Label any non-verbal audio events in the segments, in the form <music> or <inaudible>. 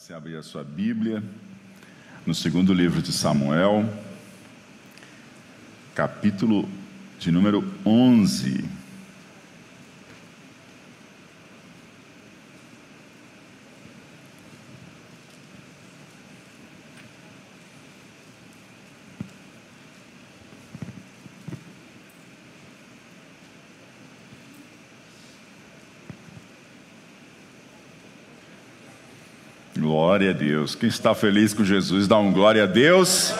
você abrir a sua Bíblia no segundo livro de Samuel, capítulo de número 11. Glória a Deus. Quem está feliz com Jesus, dá um glória a Deus.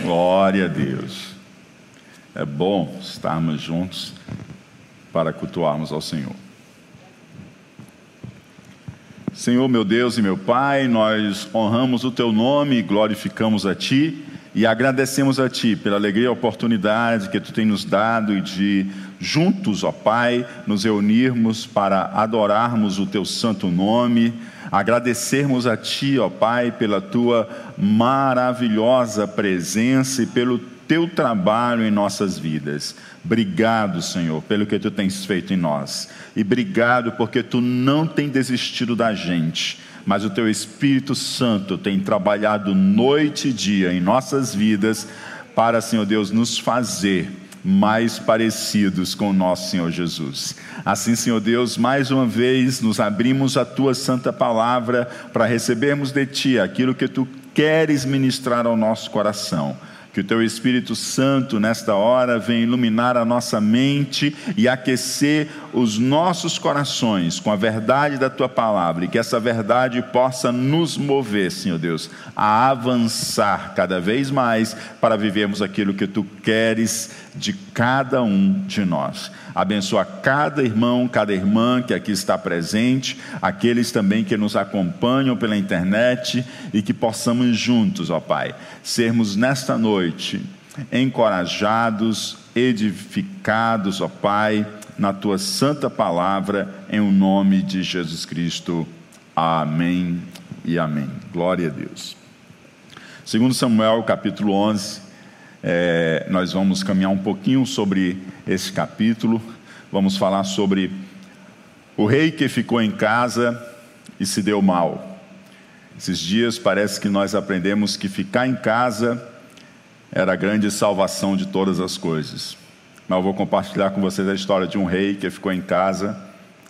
Glória a Deus. É bom estarmos juntos para cultuarmos ao Senhor. Senhor, meu Deus e meu Pai, nós honramos o Teu nome, glorificamos a Ti e agradecemos a Ti pela alegria e oportunidade que Tu tem nos dado de juntos, ó Pai, nos reunirmos para adorarmos o Teu santo nome agradecermos a Ti, ó Pai, pela Tua maravilhosa presença e pelo Teu trabalho em nossas vidas. Obrigado, Senhor, pelo que Tu tens feito em nós. E obrigado porque Tu não tem desistido da gente, mas o Teu Espírito Santo tem trabalhado noite e dia em nossas vidas para, Senhor Deus, nos fazer mais parecidos com o nosso Senhor Jesus. Assim, Senhor Deus, mais uma vez nos abrimos a tua santa palavra para recebermos de ti aquilo que tu queres ministrar ao nosso coração. Que o teu Espírito Santo, nesta hora, venha iluminar a nossa mente e aquecer os nossos corações com a verdade da tua palavra e que essa verdade possa nos mover, Senhor Deus, a avançar cada vez mais para vivermos aquilo que tu queres de cada um de nós. Abençoa cada irmão, cada irmã que aqui está presente, aqueles também que nos acompanham pela internet e que possamos juntos, ó Pai, sermos nesta noite encorajados, edificados, ó Pai, na tua santa palavra, em o nome de Jesus Cristo. Amém e amém. Glória a Deus. Segundo Samuel, capítulo 11, é, nós vamos caminhar um pouquinho sobre esse capítulo. Vamos falar sobre o rei que ficou em casa e se deu mal. Esses dias parece que nós aprendemos que ficar em casa era a grande salvação de todas as coisas. Mas eu vou compartilhar com vocês a história de um rei que ficou em casa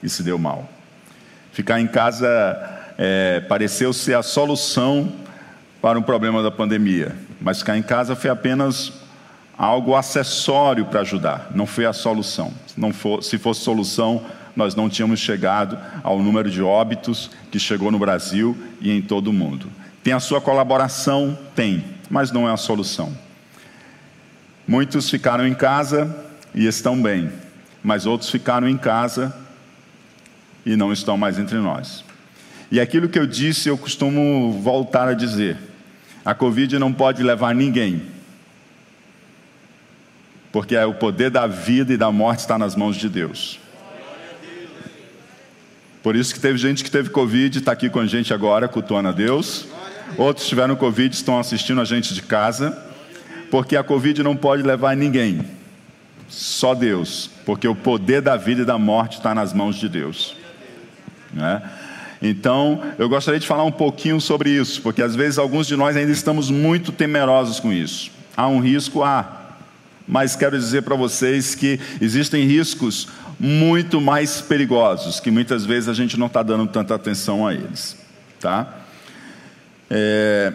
e se deu mal. Ficar em casa é, pareceu ser a solução para um problema da pandemia mas ficar em casa foi apenas algo acessório para ajudar, não foi a solução. Não for, se fosse solução, nós não tínhamos chegado ao número de óbitos que chegou no Brasil e em todo o mundo. Tem a sua colaboração? Tem, mas não é a solução. Muitos ficaram em casa e estão bem, mas outros ficaram em casa e não estão mais entre nós. E aquilo que eu disse, eu costumo voltar a dizer. A Covid não pode levar ninguém, porque é o poder da vida e da morte está nas mãos de Deus. Por isso que teve gente que teve Covid, está aqui com a gente agora, cultuando a Deus. Outros tiveram Covid, estão assistindo a gente de casa, porque a Covid não pode levar ninguém, só Deus, porque o poder da vida e da morte está nas mãos de Deus. Né? Então, eu gostaria de falar um pouquinho sobre isso, porque às vezes alguns de nós ainda estamos muito temerosos com isso. Há um risco? Há. Mas quero dizer para vocês que existem riscos muito mais perigosos, que muitas vezes a gente não está dando tanta atenção a eles. Tá? É,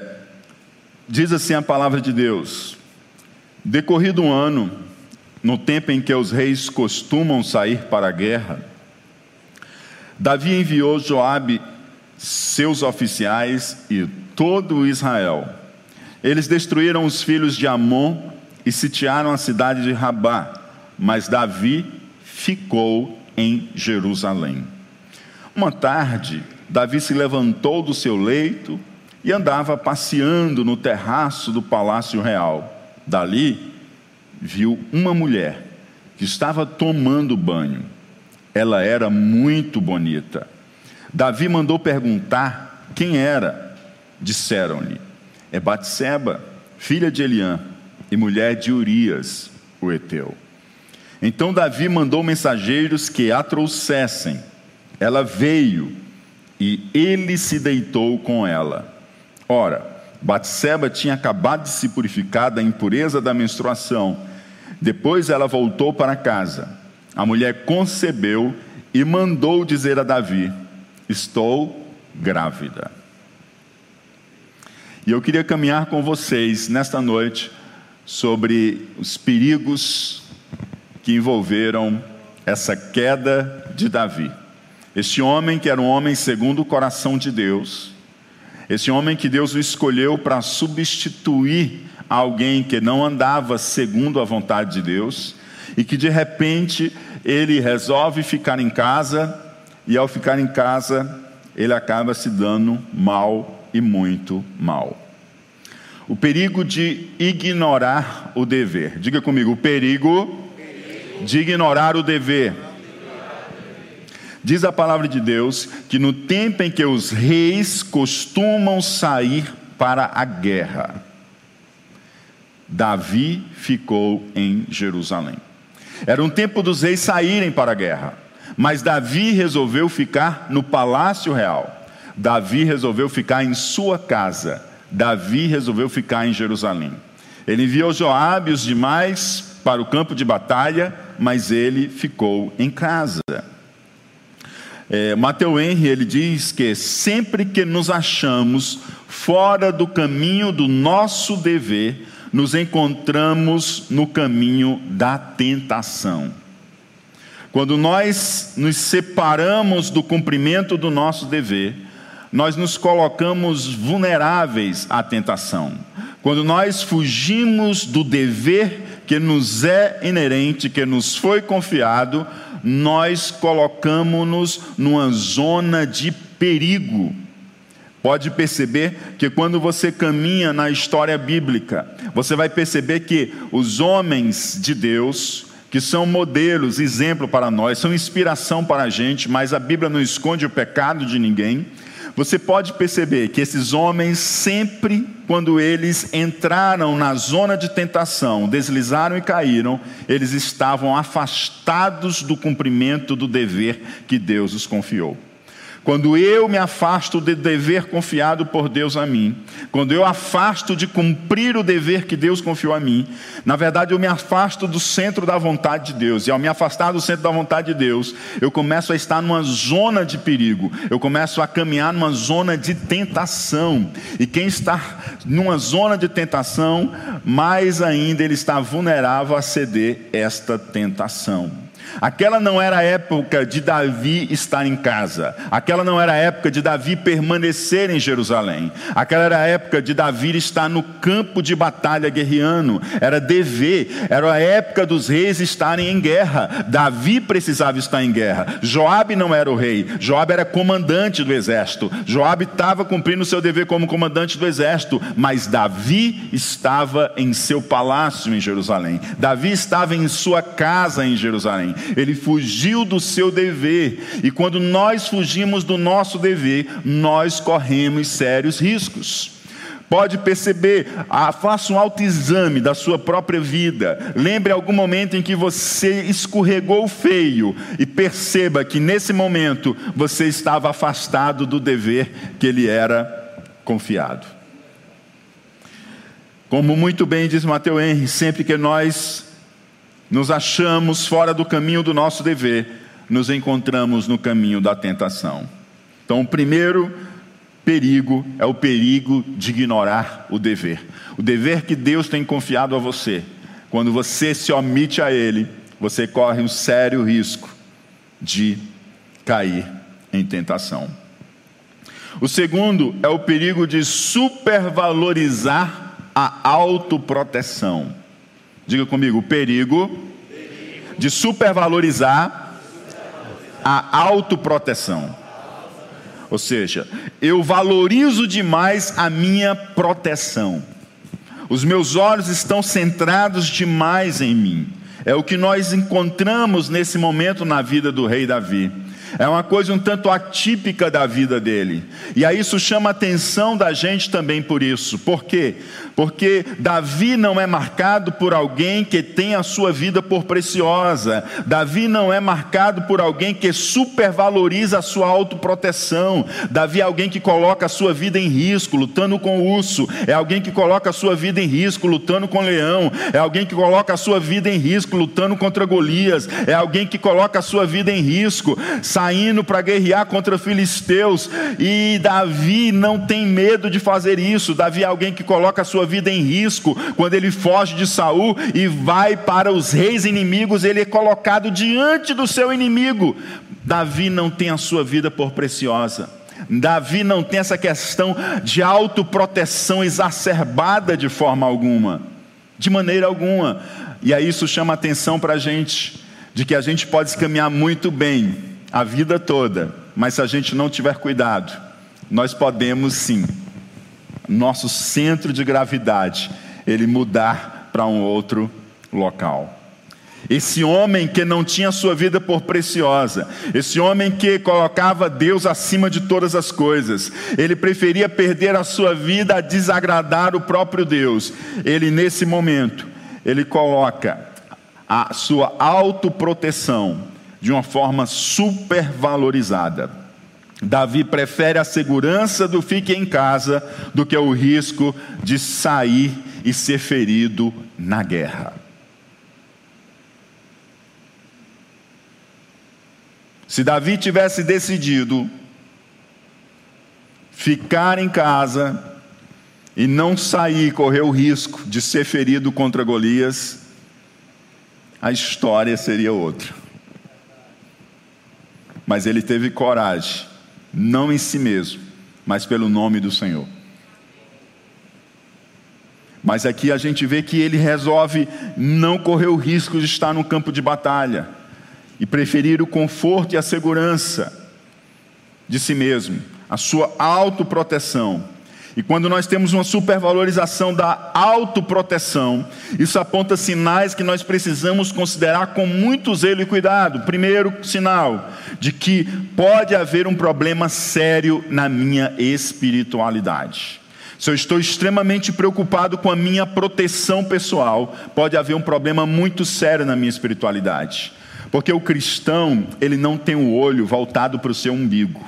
diz assim a palavra de Deus: Decorrido um ano, no tempo em que os reis costumam sair para a guerra, Davi enviou Joabe, seus oficiais e todo Israel. Eles destruíram os filhos de Amon e sitiaram a cidade de Rabá, mas Davi ficou em Jerusalém. Uma tarde, Davi se levantou do seu leito e andava passeando no terraço do palácio real. Dali, viu uma mulher que estava tomando banho ela era muito bonita. Davi mandou perguntar quem era. Disseram-lhe: É Batseba, filha de Eliã e mulher de Urias, o heteu. Então Davi mandou mensageiros que a trouxessem. Ela veio e ele se deitou com ela. Ora, Batseba tinha acabado de se purificar da impureza da menstruação. Depois ela voltou para casa. A mulher concebeu e mandou dizer a Davi: Estou grávida. E eu queria caminhar com vocês nesta noite sobre os perigos que envolveram essa queda de Davi. Este homem que era um homem segundo o coração de Deus, esse homem que Deus o escolheu para substituir alguém que não andava segundo a vontade de Deus, e que de repente ele resolve ficar em casa, e ao ficar em casa, ele acaba se dando mal e muito mal. O perigo de ignorar o dever. Diga comigo, o perigo, de ignorar o dever. Diz a palavra de Deus que no tempo em que os reis costumam sair para a guerra, Davi ficou em Jerusalém. Era um tempo dos reis saírem para a guerra, mas Davi resolveu ficar no palácio real. Davi resolveu ficar em sua casa. Davi resolveu ficar em Jerusalém. Ele enviou Joabe e os demais para o campo de batalha, mas ele ficou em casa. É, Mateu Henry ele diz que sempre que nos achamos fora do caminho do nosso dever, nos encontramos no caminho da tentação. Quando nós nos separamos do cumprimento do nosso dever, nós nos colocamos vulneráveis à tentação. Quando nós fugimos do dever que nos é inerente, que nos foi confiado, nós colocamos-nos numa zona de perigo. Pode perceber que quando você caminha na história bíblica, você vai perceber que os homens de Deus, que são modelos, exemplo para nós, são inspiração para a gente, mas a Bíblia não esconde o pecado de ninguém. Você pode perceber que esses homens sempre, quando eles entraram na zona de tentação, deslizaram e caíram, eles estavam afastados do cumprimento do dever que Deus os confiou. Quando eu me afasto do dever confiado por Deus a mim, quando eu afasto de cumprir o dever que Deus confiou a mim, na verdade eu me afasto do centro da vontade de Deus. E ao me afastar do centro da vontade de Deus, eu começo a estar numa zona de perigo, eu começo a caminhar numa zona de tentação. E quem está numa zona de tentação, mais ainda ele está vulnerável a ceder esta tentação. Aquela não era a época de Davi estar em casa. Aquela não era a época de Davi permanecer em Jerusalém. Aquela era a época de Davi estar no campo de batalha guerreando. Era dever. Era a época dos reis estarem em guerra. Davi precisava estar em guerra. Joabe não era o rei. Joabe era comandante do exército. Joabe estava cumprindo o seu dever como comandante do exército. Mas Davi estava em seu palácio em Jerusalém. Davi estava em sua casa em Jerusalém ele fugiu do seu dever. E quando nós fugimos do nosso dever, nós corremos sérios riscos. Pode perceber, ah, faça um autoexame da sua própria vida. Lembre algum momento em que você escorregou feio e perceba que nesse momento você estava afastado do dever que ele era confiado. Como muito bem diz Mateus Henry, sempre que nós nos achamos fora do caminho do nosso dever, nos encontramos no caminho da tentação. Então, o primeiro perigo é o perigo de ignorar o dever. O dever que Deus tem confiado a você. Quando você se omite a Ele, você corre um sério risco de cair em tentação. O segundo é o perigo de supervalorizar a autoproteção. Diga comigo, o perigo de supervalorizar a autoproteção. Ou seja, eu valorizo demais a minha proteção. Os meus olhos estão centrados demais em mim. É o que nós encontramos nesse momento na vida do rei Davi. É uma coisa um tanto atípica da vida dele. E aí isso chama a atenção da gente também por isso. Por quê? Porque Davi não é marcado por alguém que tem a sua vida por preciosa. Davi não é marcado por alguém que supervaloriza a sua autoproteção. Davi é alguém que coloca a sua vida em risco, lutando com o urso. É alguém que coloca a sua vida em risco, lutando com o leão. É alguém que coloca a sua vida em risco, lutando contra Golias. É alguém que coloca a sua vida em risco, saindo para guerrear contra filisteus. E Davi não tem medo de fazer isso. Davi é alguém que coloca a sua vida em risco quando ele foge de Saul e vai para os reis inimigos, ele é colocado diante do seu inimigo. Davi não tem a sua vida por preciosa. Davi não tem essa questão de autoproteção exacerbada de forma alguma, de maneira alguma. E aí isso chama atenção para a gente, de que a gente pode caminhar muito bem a vida toda, mas se a gente não tiver cuidado, nós podemos sim, nosso centro de gravidade, ele mudar para um outro local. Esse homem que não tinha sua vida por preciosa, esse homem que colocava Deus acima de todas as coisas, ele preferia perder a sua vida a desagradar o próprio Deus. Ele, nesse momento, ele coloca a sua autoproteção de uma forma supervalorizada. Davi prefere a segurança do fique em casa do que o risco de sair e ser ferido na guerra. Se Davi tivesse decidido ficar em casa e não sair, correr o risco de ser ferido contra Golias, a história seria outra. Mas ele teve coragem, não em si mesmo, mas pelo nome do Senhor. Mas aqui a gente vê que ele resolve não correr o risco de estar no campo de batalha e preferir o conforto e a segurança de si mesmo, a sua autoproteção. E quando nós temos uma supervalorização da autoproteção, isso aponta sinais que nós precisamos considerar com muito zelo e cuidado. Primeiro sinal de que pode haver um problema sério na minha espiritualidade. Se eu estou extremamente preocupado com a minha proteção pessoal, pode haver um problema muito sério na minha espiritualidade. Porque o cristão, ele não tem o olho voltado para o seu umbigo.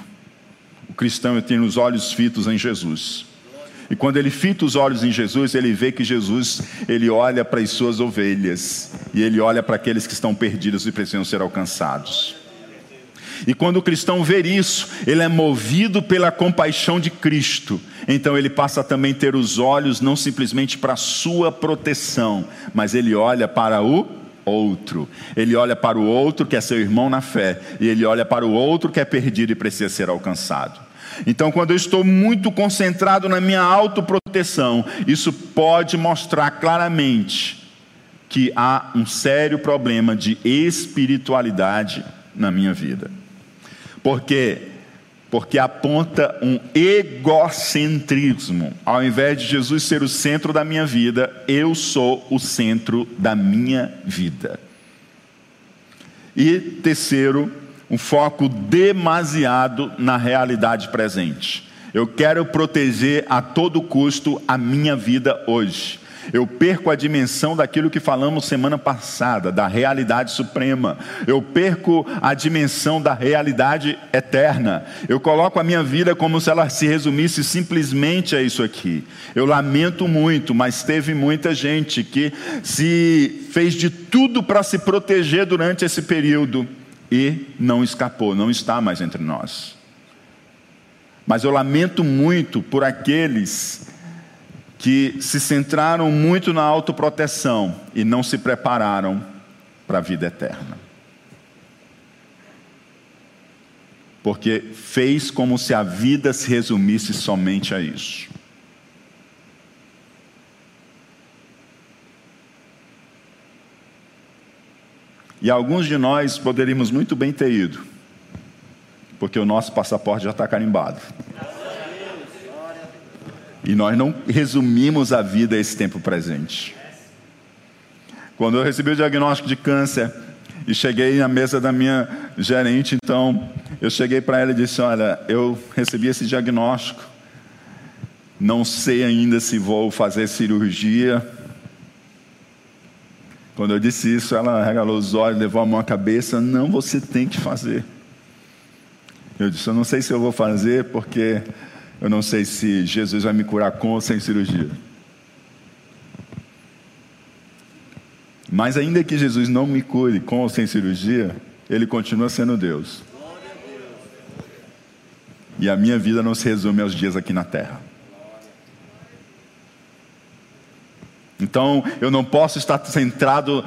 O cristão tem os olhos fitos em Jesus. E quando ele fita os olhos em Jesus, ele vê que Jesus, ele olha para as suas ovelhas, e ele olha para aqueles que estão perdidos e precisam ser alcançados. E quando o cristão vê isso, ele é movido pela compaixão de Cristo. Então ele passa a também ter os olhos não simplesmente para a sua proteção, mas ele olha para o outro. Ele olha para o outro que é seu irmão na fé, e ele olha para o outro que é perdido e precisa ser alcançado. Então, quando eu estou muito concentrado na minha autoproteção, isso pode mostrar claramente que há um sério problema de espiritualidade na minha vida. Porque porque aponta um egocentrismo. Ao invés de Jesus ser o centro da minha vida, eu sou o centro da minha vida. E terceiro, um foco demasiado na realidade presente. Eu quero proteger a todo custo a minha vida hoje eu perco a dimensão daquilo que falamos semana passada, da realidade suprema, eu perco a dimensão da realidade eterna, eu coloco a minha vida como se ela se resumisse simplesmente a isso aqui. Eu lamento muito, mas teve muita gente que se fez de tudo para se proteger durante esse período e não escapou, não está mais entre nós. Mas eu lamento muito por aqueles que se centraram muito na autoproteção e não se prepararam para a vida eterna. Porque fez como se a vida se resumisse somente a isso. E alguns de nós poderíamos muito bem ter ido, porque o nosso passaporte já está carimbado. E nós não resumimos a vida a esse tempo presente. Quando eu recebi o diagnóstico de câncer e cheguei na mesa da minha gerente, então eu cheguei para ela e disse: Olha, eu recebi esse diagnóstico, não sei ainda se vou fazer cirurgia. Quando eu disse isso, ela regalou os olhos, levou a mão à cabeça: Não, você tem que fazer. Eu disse: Eu não sei se eu vou fazer, porque eu não sei se Jesus vai me curar com ou sem cirurgia. Mas ainda que Jesus não me cure com ou sem cirurgia, Ele continua sendo Deus. E a minha vida não se resume aos dias aqui na terra. Então, eu não posso estar centrado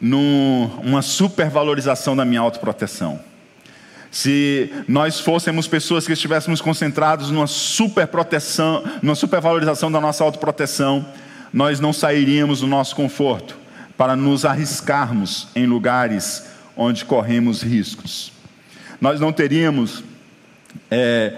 numa supervalorização da minha autoproteção. Se nós fôssemos pessoas que estivéssemos concentrados numa superproteção, numa supervalorização da nossa autoproteção, nós não sairíamos do nosso conforto para nos arriscarmos em lugares onde corremos riscos. Nós não teríamos é,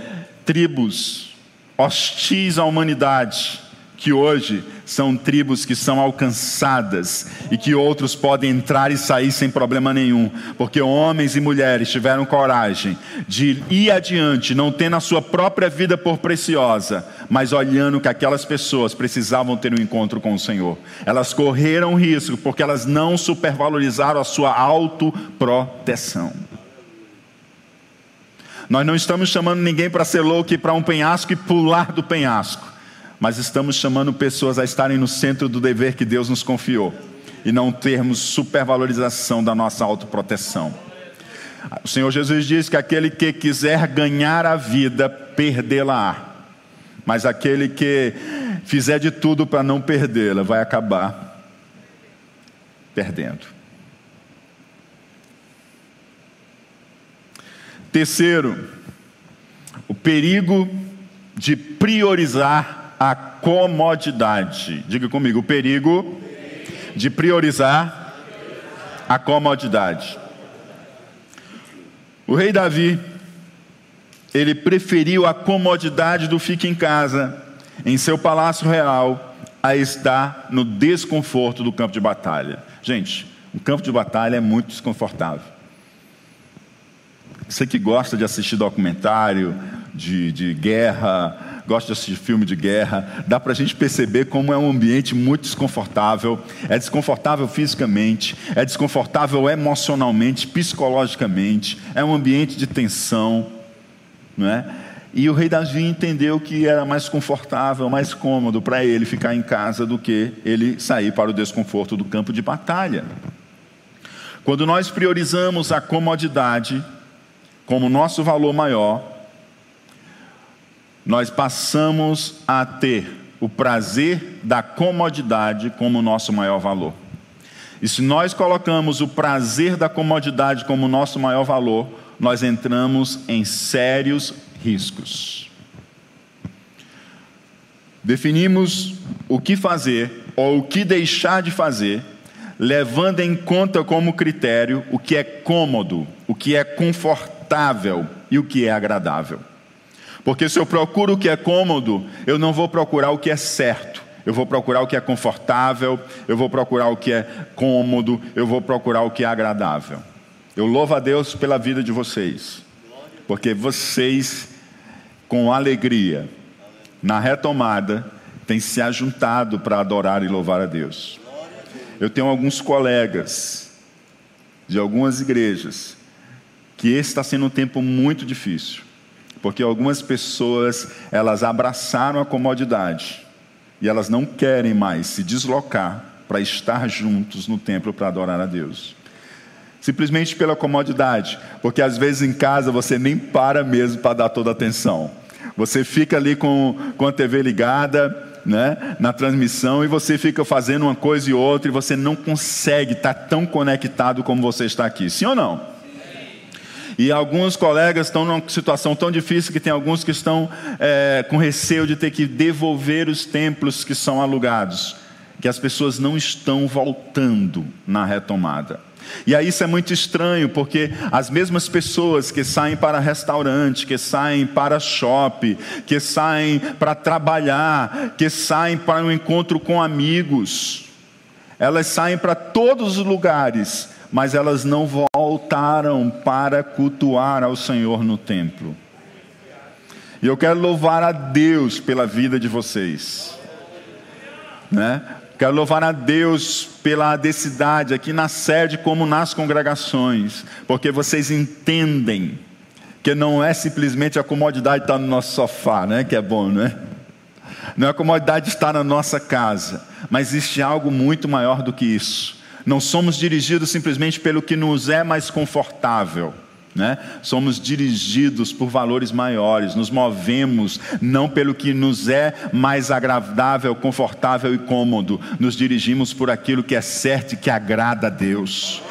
tribos hostis à humanidade que hoje são tribos que são alcançadas e que outros podem entrar e sair sem problema nenhum, porque homens e mulheres tiveram coragem de ir adiante, não tendo a sua própria vida por preciosa, mas olhando que aquelas pessoas precisavam ter um encontro com o Senhor. Elas correram risco porque elas não supervalorizaram a sua autoproteção. Nós não estamos chamando ninguém para ser louco e para um penhasco e pular do penhasco mas estamos chamando pessoas a estarem no centro do dever que Deus nos confiou e não termos supervalorização da nossa autoproteção. O Senhor Jesus diz que aquele que quiser ganhar a vida, perdê-la-á. Mas aquele que fizer de tudo para não perdê-la, vai acabar perdendo. Terceiro, o perigo de priorizar a comodidade. Diga comigo, o perigo de priorizar a comodidade. O rei Davi, ele preferiu a comodidade do fique em casa, em seu palácio real, a estar no desconforto do campo de batalha. Gente, o campo de batalha é muito desconfortável. Você que gosta de assistir documentário de, de guerra, gosta de assistir filme de guerra, dá para a gente perceber como é um ambiente muito desconfortável. É desconfortável fisicamente, é desconfortável emocionalmente, psicologicamente, é um ambiente de tensão, não é? E o rei Davi entendeu que era mais confortável, mais cômodo para ele ficar em casa do que ele sair para o desconforto do campo de batalha. Quando nós priorizamos a comodidade como nosso valor maior, nós passamos a ter o prazer da comodidade como nosso maior valor. E se nós colocamos o prazer da comodidade como nosso maior valor, nós entramos em sérios riscos. Definimos o que fazer ou o que deixar de fazer, levando em conta como critério o que é cômodo, o que é confortável e o que é agradável. Porque se eu procuro o que é cômodo, eu não vou procurar o que é certo. Eu vou procurar o que é confortável, eu vou procurar o que é cômodo, eu vou procurar o que é agradável. Eu louvo a Deus pela vida de vocês, porque vocês, com alegria, na retomada, têm se ajuntado para adorar e louvar a Deus. Eu tenho alguns colegas de algumas igrejas que esse está sendo um tempo muito difícil porque algumas pessoas, elas abraçaram a comodidade e elas não querem mais se deslocar para estar juntos no templo para adorar a Deus. Simplesmente pela comodidade, porque às vezes em casa você nem para mesmo para dar toda a atenção. Você fica ali com, com a TV ligada, né, na transmissão e você fica fazendo uma coisa e outra e você não consegue estar tão conectado como você está aqui. Sim ou não? E alguns colegas estão numa situação tão difícil que tem alguns que estão é, com receio de ter que devolver os templos que são alugados, que as pessoas não estão voltando na retomada. E aí isso é muito estranho, porque as mesmas pessoas que saem para restaurante, que saem para shopping, que saem para trabalhar, que saem para um encontro com amigos, elas saem para todos os lugares, mas elas não voltaram para cultuar ao Senhor no templo. E eu quero louvar a Deus pela vida de vocês. Né? Quero louvar a Deus pela densidade aqui na sede como nas congregações, porque vocês entendem que não é simplesmente a comodidade de estar no nosso sofá, né? Que é bom, né? Não é a comodidade de estar na nossa casa, mas existe algo muito maior do que isso. Não somos dirigidos simplesmente pelo que nos é mais confortável né? Somos dirigidos por valores maiores, nos movemos não pelo que nos é mais agradável, confortável e cômodo, nos dirigimos por aquilo que é certo e que agrada a Deus.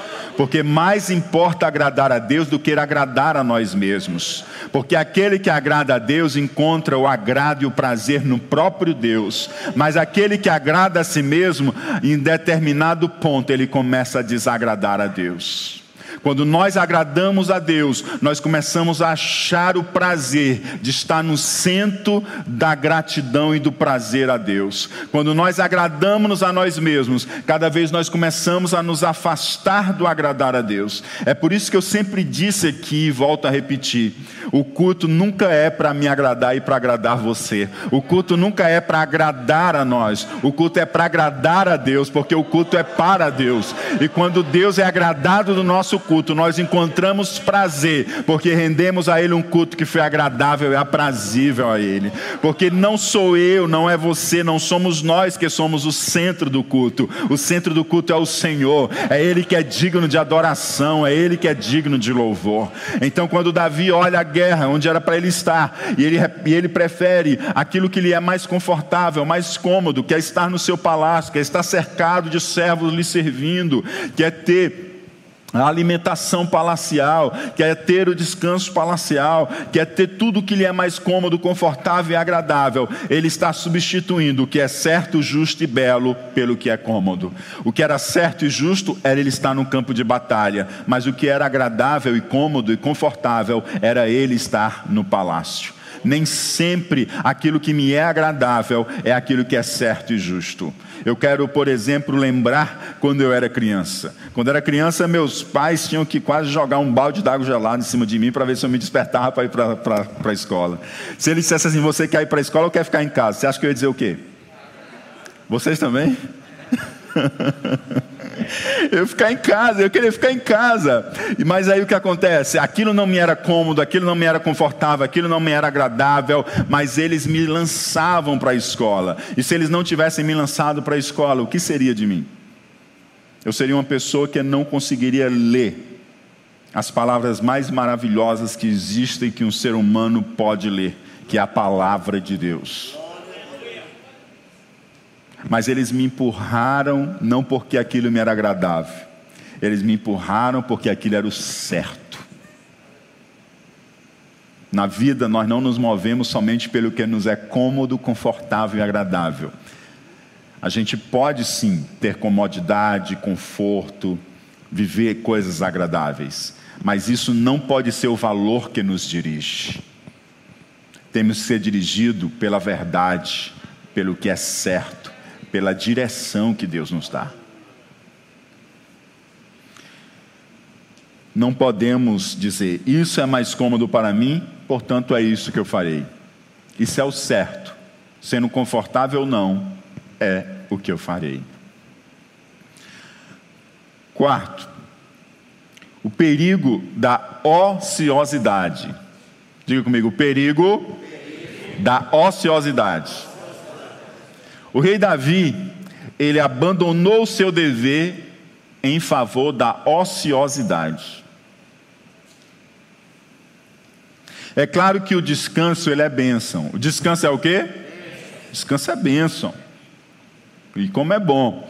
Porque mais importa agradar a Deus do que agradar a nós mesmos. Porque aquele que agrada a Deus encontra o agrado e o prazer no próprio Deus. Mas aquele que agrada a si mesmo, em determinado ponto, ele começa a desagradar a Deus. Quando nós agradamos a Deus, nós começamos a achar o prazer de estar no centro da gratidão e do prazer a Deus. Quando nós agradamos a nós mesmos, cada vez nós começamos a nos afastar do agradar a Deus. É por isso que eu sempre disse aqui e volto a repetir: o culto nunca é para me agradar e para agradar você. O culto nunca é para agradar a nós. O culto é para agradar a Deus, porque o culto é para Deus. E quando Deus é agradado do nosso culto, culto, nós encontramos prazer, porque rendemos a Ele um culto que foi agradável e aprazível a Ele. Porque não sou eu, não é você, não somos nós que somos o centro do culto. O centro do culto é o Senhor, é Ele que é digno de adoração, é Ele que é digno de louvor. Então, quando Davi olha a guerra, onde era para ele estar, e ele, e ele prefere aquilo que lhe é mais confortável, mais cômodo, que é estar no seu palácio, que é estar cercado de servos lhe servindo, que é ter a alimentação palacial, quer ter o descanso palacial, quer ter tudo que lhe é mais cômodo, confortável e agradável. Ele está substituindo o que é certo, justo e belo pelo que é cômodo. O que era certo e justo era ele estar no campo de batalha, mas o que era agradável e cômodo e confortável era ele estar no palácio. Nem sempre aquilo que me é agradável é aquilo que é certo e justo. Eu quero, por exemplo, lembrar quando eu era criança. Quando eu era criança, meus pais tinham que quase jogar um balde d'água gelada em cima de mim para ver se eu me despertava para ir para a escola. Se ele dissesse assim, você quer ir para a escola ou quer ficar em casa? Você acha que eu ia dizer o quê? Vocês também? <laughs> eu ficar em casa, eu queria ficar em casa. Mas aí o que acontece? Aquilo não me era cômodo, aquilo não me era confortável, aquilo não me era agradável, mas eles me lançavam para a escola. E se eles não tivessem me lançado para a escola, o que seria de mim? Eu seria uma pessoa que não conseguiria ler as palavras mais maravilhosas que existem que um ser humano pode ler, que é a palavra de Deus. Mas eles me empurraram não porque aquilo me era agradável, eles me empurraram porque aquilo era o certo. Na vida, nós não nos movemos somente pelo que nos é cômodo, confortável e agradável. A gente pode sim ter comodidade, conforto, viver coisas agradáveis, mas isso não pode ser o valor que nos dirige. Temos que ser dirigido pela verdade, pelo que é certo pela direção que Deus nos dá. Não podemos dizer, isso é mais cômodo para mim, portanto é isso que eu farei. Isso é o certo, sendo confortável ou não, é o que eu farei. Quarto, o perigo da ociosidade. Diga comigo, o perigo da ociosidade. O rei Davi, ele abandonou o seu dever em favor da ociosidade. É claro que o descanso ele é bênção. O descanso é o quê? Descanso é bênção. E como é bom.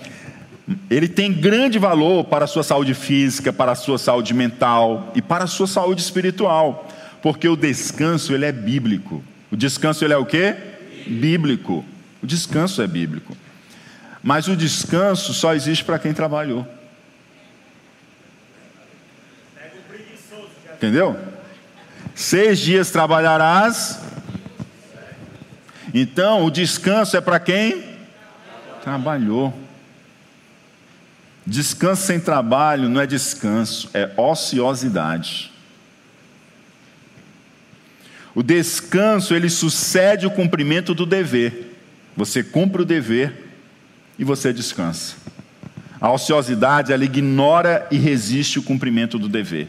Ele tem grande valor para a sua saúde física, para a sua saúde mental e para a sua saúde espiritual, porque o descanso ele é bíblico. O descanso ele é o quê? Bíblico. O descanso é bíblico. Mas o descanso só existe para quem trabalhou. Entendeu? Seis dias trabalharás. Então, o descanso é para quem trabalhou. Descanso sem trabalho não é descanso, é ociosidade. O descanso, ele sucede o cumprimento do dever. Você cumpre o dever e você descansa. A ociosidade, ela ignora e resiste o cumprimento do dever.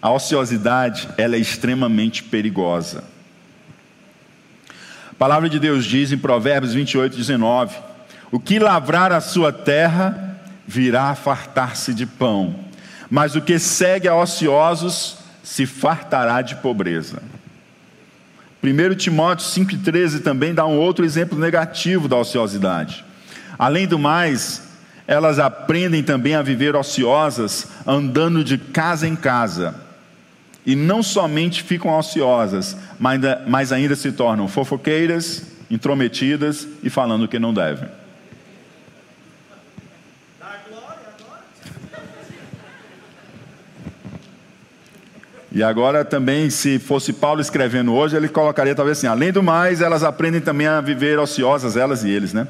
A ociosidade, ela é extremamente perigosa. A palavra de Deus diz em Provérbios 28, 19: O que lavrar a sua terra virá a fartar-se de pão, mas o que segue a ociosos se fartará de pobreza. 1 Timóteo 5,13 também dá um outro exemplo negativo da ociosidade. Além do mais, elas aprendem também a viver ociosas, andando de casa em casa e não somente ficam ociosas, mas ainda, mas ainda se tornam fofoqueiras, intrometidas e falando o que não devem. E agora também, se fosse Paulo escrevendo hoje, ele colocaria talvez assim: além do mais, elas aprendem também a viver ociosas, elas e eles, né?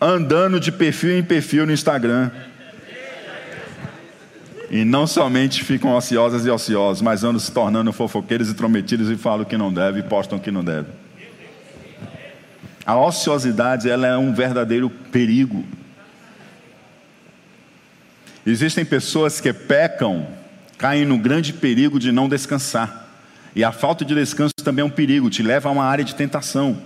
Andando de perfil em perfil no Instagram e não somente ficam ociosas e ociosos, mas andam se tornando fofoqueiros e trometidos e falam o que não deve e postam o que não deve. A ociosidade ela é um verdadeiro perigo. Existem pessoas que pecam, caem no grande perigo de não descansar. E a falta de descanso também é um perigo, te leva a uma área de tentação.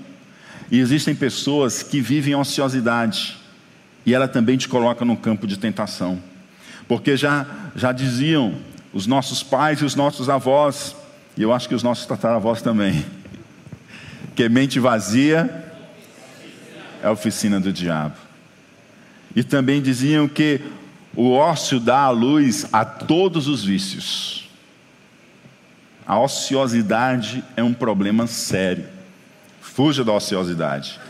E existem pessoas que vivem ociosidade, e ela também te coloca no campo de tentação. Porque já, já diziam os nossos pais e os nossos avós, e eu acho que os nossos tataravós também, <laughs> que mente vazia é a oficina do diabo. E também diziam que o ócio dá a luz a todos os vícios. A ociosidade é um problema sério. Fuja da ociosidade.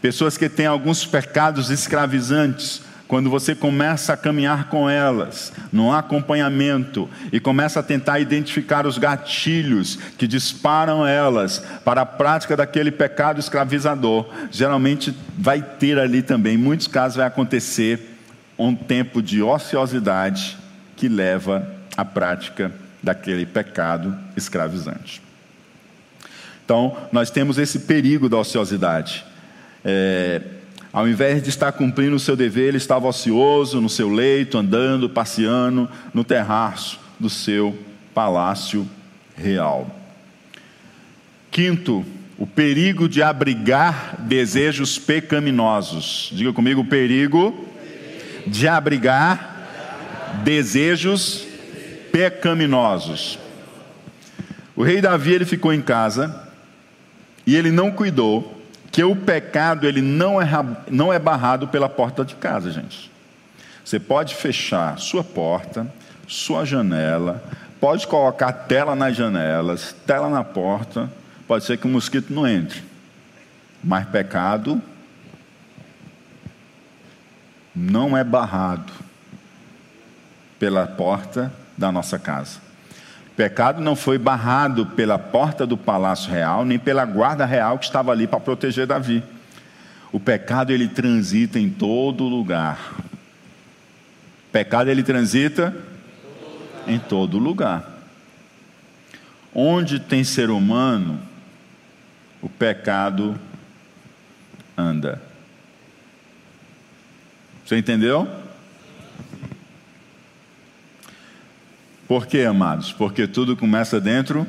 Pessoas que têm alguns pecados escravizantes, quando você começa a caminhar com elas, no acompanhamento, e começa a tentar identificar os gatilhos que disparam elas para a prática daquele pecado escravizador, geralmente vai ter ali também, em muitos casos, vai acontecer um tempo de ociosidade que leva à prática daquele pecado escravizante. Então, nós temos esse perigo da ociosidade. É, ao invés de estar cumprindo o seu dever, ele estava ocioso no seu leito, andando, passeando no terraço do seu palácio real. Quinto, o perigo de abrigar desejos pecaminosos. Diga comigo o perigo de abrigar desejos pecaminosos. O rei Davi ele ficou em casa e ele não cuidou que o pecado ele não é, não é barrado pela porta de casa, gente. Você pode fechar sua porta, sua janela, pode colocar tela nas janelas, tela na porta, pode ser que o mosquito não entre. Mas pecado não é barrado pela porta da nossa casa. Pecado não foi barrado pela porta do palácio real, nem pela guarda real que estava ali para proteger Davi. O pecado ele transita em todo lugar. Pecado ele transita em todo lugar. Onde tem ser humano, o pecado anda. Você entendeu? Por quê, amados? Porque tudo começa dentro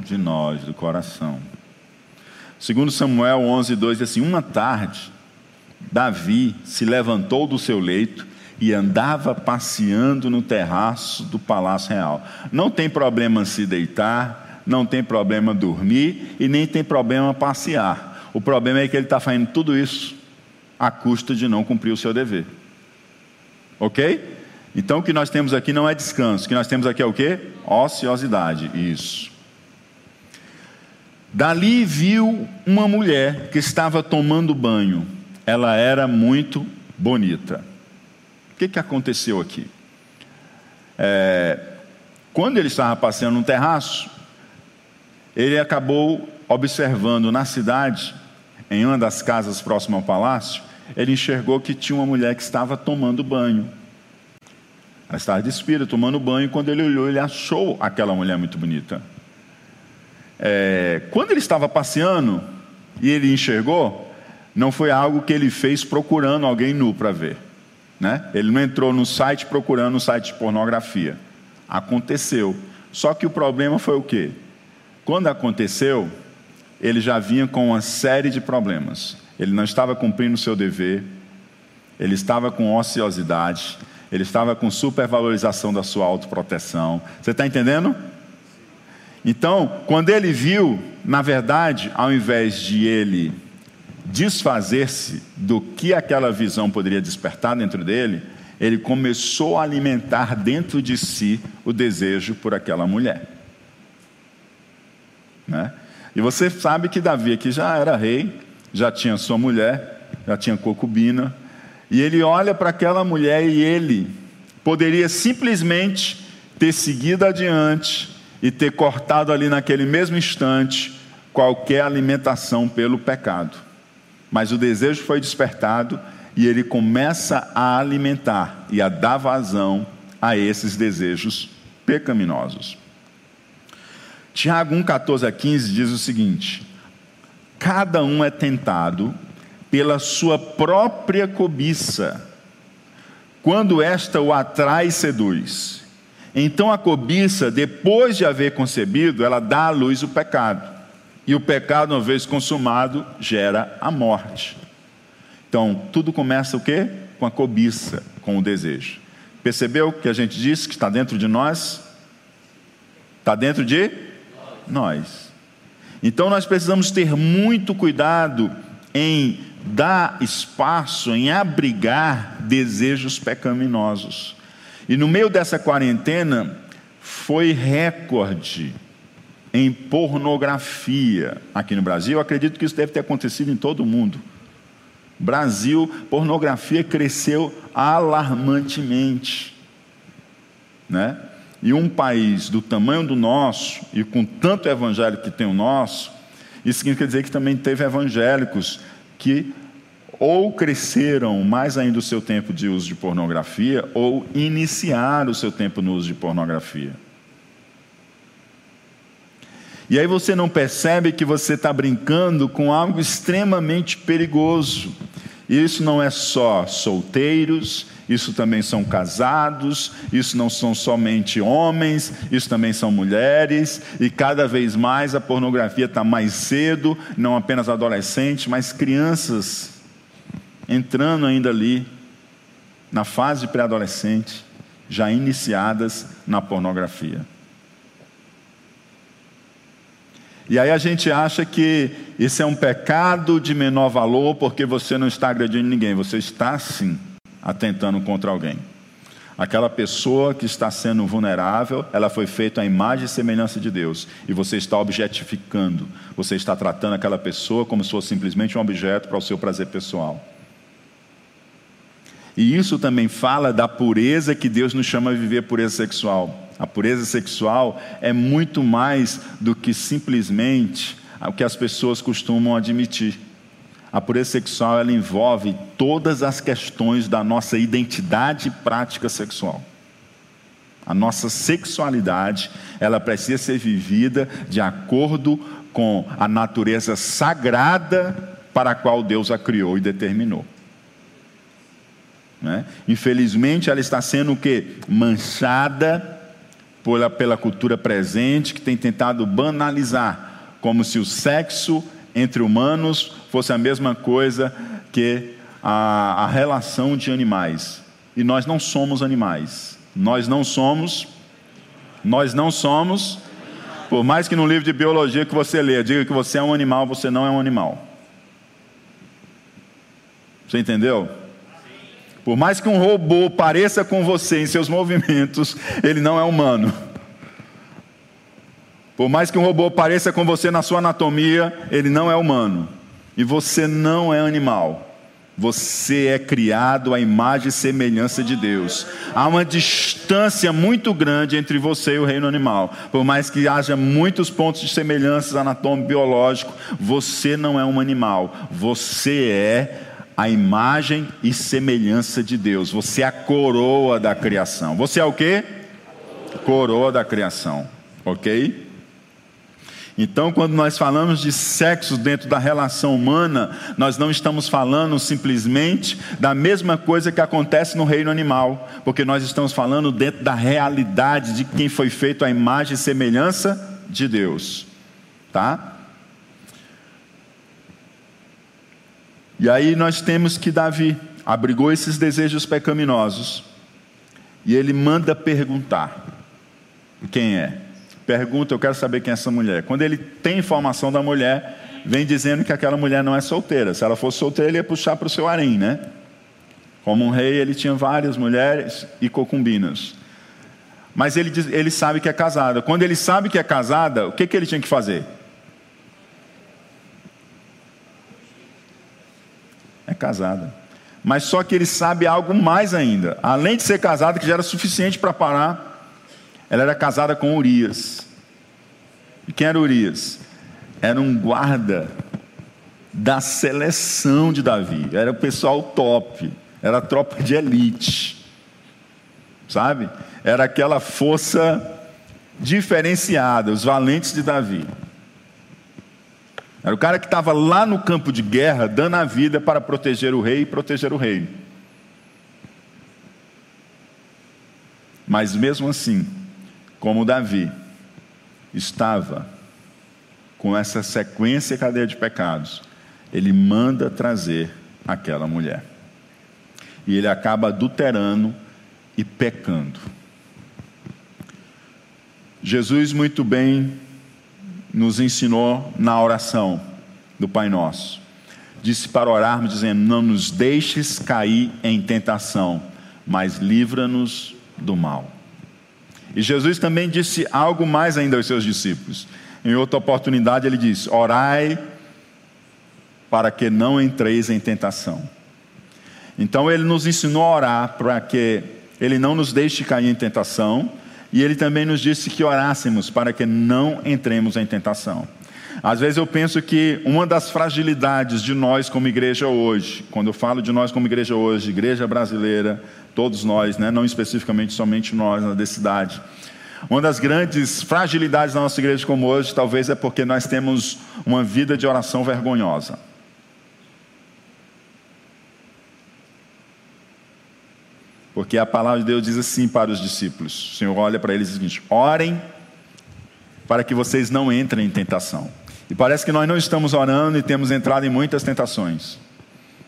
de nós, do coração. Segundo Samuel 11, 2, diz assim, uma tarde, Davi se levantou do seu leito e andava passeando no terraço do palácio real. Não tem problema se deitar, não tem problema dormir e nem tem problema passear. O problema é que ele está fazendo tudo isso à custa de não cumprir o seu dever. Ok? Então o que nós temos aqui não é descanso, o que nós temos aqui é o que? Ociosidade, isso. Dali viu uma mulher que estava tomando banho. Ela era muito bonita. O que, que aconteceu aqui? É, quando ele estava passeando no terraço, ele acabou observando na cidade, em uma das casas próximas ao palácio, ele enxergou que tinha uma mulher que estava tomando banho. Ela estava despida, tomando banho, quando ele olhou, ele achou aquela mulher muito bonita. É, quando ele estava passeando e ele enxergou, não foi algo que ele fez procurando alguém nu para ver. Né? Ele não entrou no site procurando um site de pornografia. Aconteceu. Só que o problema foi o quê? Quando aconteceu, ele já vinha com uma série de problemas. Ele não estava cumprindo o seu dever, ele estava com ociosidade, ele estava com supervalorização da sua autoproteção. Você está entendendo? Então, quando ele viu, na verdade, ao invés de ele desfazer-se do que aquela visão poderia despertar dentro dele, ele começou a alimentar dentro de si o desejo por aquela mulher. Né? E você sabe que Davi aqui já era rei, já tinha sua mulher, já tinha concubina, e ele olha para aquela mulher e ele poderia simplesmente ter seguido adiante e ter cortado ali naquele mesmo instante qualquer alimentação pelo pecado. Mas o desejo foi despertado e ele começa a alimentar e a dar vazão a esses desejos pecaminosos. Tiago 1, 14 a 15 diz o seguinte: Cada um é tentado pela sua própria cobiça, quando esta o atrai e seduz. Então a cobiça, depois de haver concebido, ela dá à luz o pecado. E o pecado, uma vez consumado, gera a morte. Então, tudo começa o quê? Com a cobiça, com o desejo. Percebeu que a gente disse que está dentro de nós? Está dentro de nós. Então nós precisamos ter muito cuidado em dar espaço, em abrigar desejos pecaminosos. E no meio dessa quarentena foi recorde em pornografia aqui no Brasil. Eu acredito que isso deve ter acontecido em todo o mundo. Brasil, pornografia cresceu alarmantemente, né? E um país do tamanho do nosso e com tanto evangelho que tem o nosso, isso quer dizer que também teve evangélicos que ou cresceram mais ainda o seu tempo de uso de pornografia, ou iniciaram o seu tempo no uso de pornografia. E aí você não percebe que você está brincando com algo extremamente perigoso. E isso não é só solteiros, isso também são casados, isso não são somente homens, isso também são mulheres, e cada vez mais a pornografia está mais cedo, não apenas adolescentes, mas crianças entrando ainda ali na fase pré-adolescente, já iniciadas na pornografia. E aí a gente acha que isso é um pecado de menor valor porque você não está agredindo ninguém, você está sim atentando contra alguém. Aquela pessoa que está sendo vulnerável, ela foi feita à imagem e semelhança de Deus, e você está objetificando, você está tratando aquela pessoa como se fosse simplesmente um objeto para o seu prazer pessoal. E isso também fala da pureza que Deus nos chama a viver pureza sexual. A pureza sexual é muito mais do que simplesmente o que as pessoas costumam admitir. A pureza sexual ela envolve todas as questões da nossa identidade e prática sexual. A nossa sexualidade, ela precisa ser vivida de acordo com a natureza sagrada para a qual Deus a criou e determinou. Né? Infelizmente, ela está sendo o que? Manchada pela, pela cultura presente que tem tentado banalizar, como se o sexo entre humanos fosse a mesma coisa que a, a relação de animais. E nós não somos animais. Nós não somos. Nós não somos. Por mais que no livro de biologia que você lê, diga que você é um animal, você não é um animal. Você entendeu? Por mais que um robô pareça com você em seus movimentos, ele não é humano. Por mais que um robô pareça com você na sua anatomia, ele não é humano. E você não é animal. Você é criado à imagem e semelhança de Deus. Há uma distância muito grande entre você e o reino animal. Por mais que haja muitos pontos de semelhança anatômico biológico, você não é um animal. Você é a imagem e semelhança de Deus. Você é a coroa da criação. Você é o quê? Coroa da criação. Ok? Então, quando nós falamos de sexo dentro da relação humana, nós não estamos falando simplesmente da mesma coisa que acontece no reino animal, porque nós estamos falando dentro da realidade de quem foi feito a imagem e semelhança de Deus. Tá? E aí nós temos que Davi abrigou esses desejos pecaminosos e ele manda perguntar: quem é? pergunta, eu quero saber quem é essa mulher. Quando ele tem informação da mulher, vem dizendo que aquela mulher não é solteira. Se ela fosse solteira, ele ia puxar para o seu harém, né? Como um rei, ele tinha várias mulheres e concubinas. Mas ele, diz, ele sabe que é casada. Quando ele sabe que é casada, o que, que ele tinha que fazer? É casada. Mas só que ele sabe algo mais ainda. Além de ser casada, que já era suficiente para parar ela era casada com Urias. E quem era Urias? Era um guarda da seleção de Davi. Era o pessoal top. Era a tropa de elite. Sabe? Era aquela força diferenciada, os valentes de Davi. Era o cara que estava lá no campo de guerra, dando a vida para proteger o rei e proteger o reino. Mas mesmo assim, como Davi estava com essa sequência e cadeia de pecados, ele manda trazer aquela mulher. E ele acaba adulterando e pecando. Jesus muito bem nos ensinou na oração do Pai Nosso. Disse para orarmos dizendo: "Não nos deixes cair em tentação, mas livra-nos do mal." E Jesus também disse algo mais ainda aos seus discípulos. Em outra oportunidade, ele disse: Orai para que não entreis em tentação. Então, ele nos ensinou a orar para que ele não nos deixe cair em tentação. E ele também nos disse que orássemos para que não entremos em tentação. Às vezes eu penso que uma das fragilidades de nós como igreja hoje, quando eu falo de nós como igreja hoje, igreja brasileira, todos nós, né? não especificamente somente nós na cidade. Uma das grandes fragilidades da nossa igreja como hoje, talvez é porque nós temos uma vida de oração vergonhosa. Porque a palavra de Deus diz assim para os discípulos: o Senhor olha para eles e diz: orem para que vocês não entrem em tentação. E parece que nós não estamos orando e temos entrado em muitas tentações.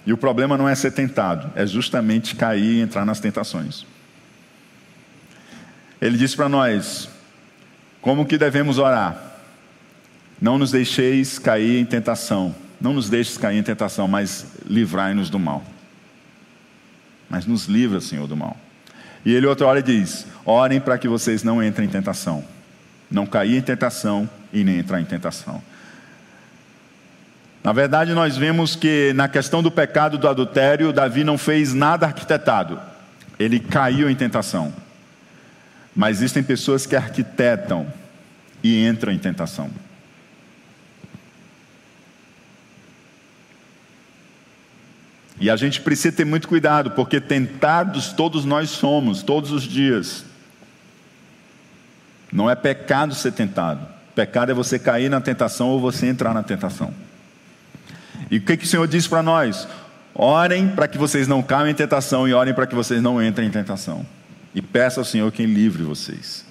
E o problema não é ser tentado, é justamente cair e entrar nas tentações. Ele disse para nós: como que devemos orar? Não nos deixeis cair em tentação. Não nos deixes cair em tentação, mas livrai-nos do mal. Mas nos livra, Senhor, do mal. E ele outra hora diz: orem para que vocês não entrem em tentação. Não cair em tentação e nem entrar em tentação. Na verdade, nós vemos que na questão do pecado do adultério, Davi não fez nada arquitetado, ele caiu em tentação. Mas existem pessoas que arquitetam e entram em tentação. E a gente precisa ter muito cuidado, porque tentados todos nós somos, todos os dias. Não é pecado ser tentado. Pecado é você cair na tentação ou você entrar na tentação. E o que, que o Senhor diz para nós? Orem para que vocês não caiam em tentação e orem para que vocês não entrem em tentação. E peça ao Senhor quem livre vocês.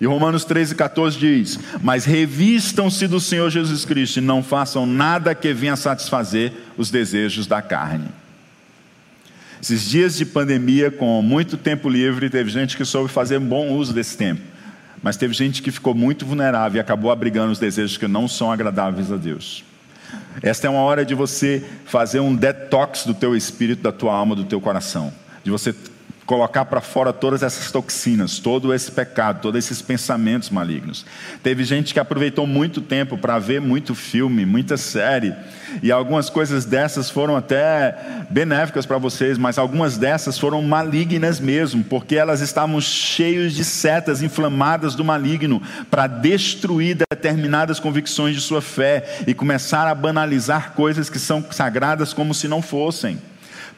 E Romanos 13, 14 diz: Mas revistam-se do Senhor Jesus Cristo e não façam nada que venha satisfazer os desejos da carne. Esses dias de pandemia, com muito tempo livre, teve gente que soube fazer bom uso desse tempo. Mas teve gente que ficou muito vulnerável e acabou abrigando os desejos que não são agradáveis a Deus. Esta é uma hora de você fazer um detox do teu espírito, da tua alma, do teu coração. De você colocar para fora todas essas toxinas, todo esse pecado, todos esses pensamentos malignos. Teve gente que aproveitou muito tempo para ver muito filme, muita série, e algumas coisas dessas foram até benéficas para vocês, mas algumas dessas foram malignas mesmo, porque elas estavam cheias de setas inflamadas do maligno para destruir determinadas convicções de sua fé e começar a banalizar coisas que são sagradas como se não fossem.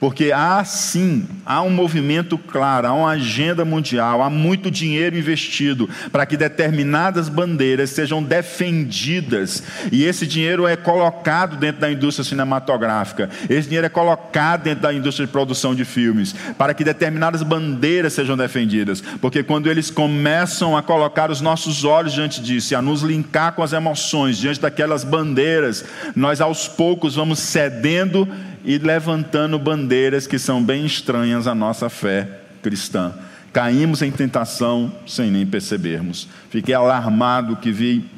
Porque há sim, há um movimento claro, há uma agenda mundial, há muito dinheiro investido para que determinadas bandeiras sejam defendidas. E esse dinheiro é colocado dentro da indústria cinematográfica, esse dinheiro é colocado dentro da indústria de produção de filmes, para que determinadas bandeiras sejam defendidas. Porque quando eles começam a colocar os nossos olhos diante disso e a nos linkar com as emoções diante daquelas bandeiras, nós aos poucos vamos cedendo e levantando bandeiras que são bem estranhas à nossa fé cristã. Caímos em tentação sem nem percebermos. Fiquei alarmado que vi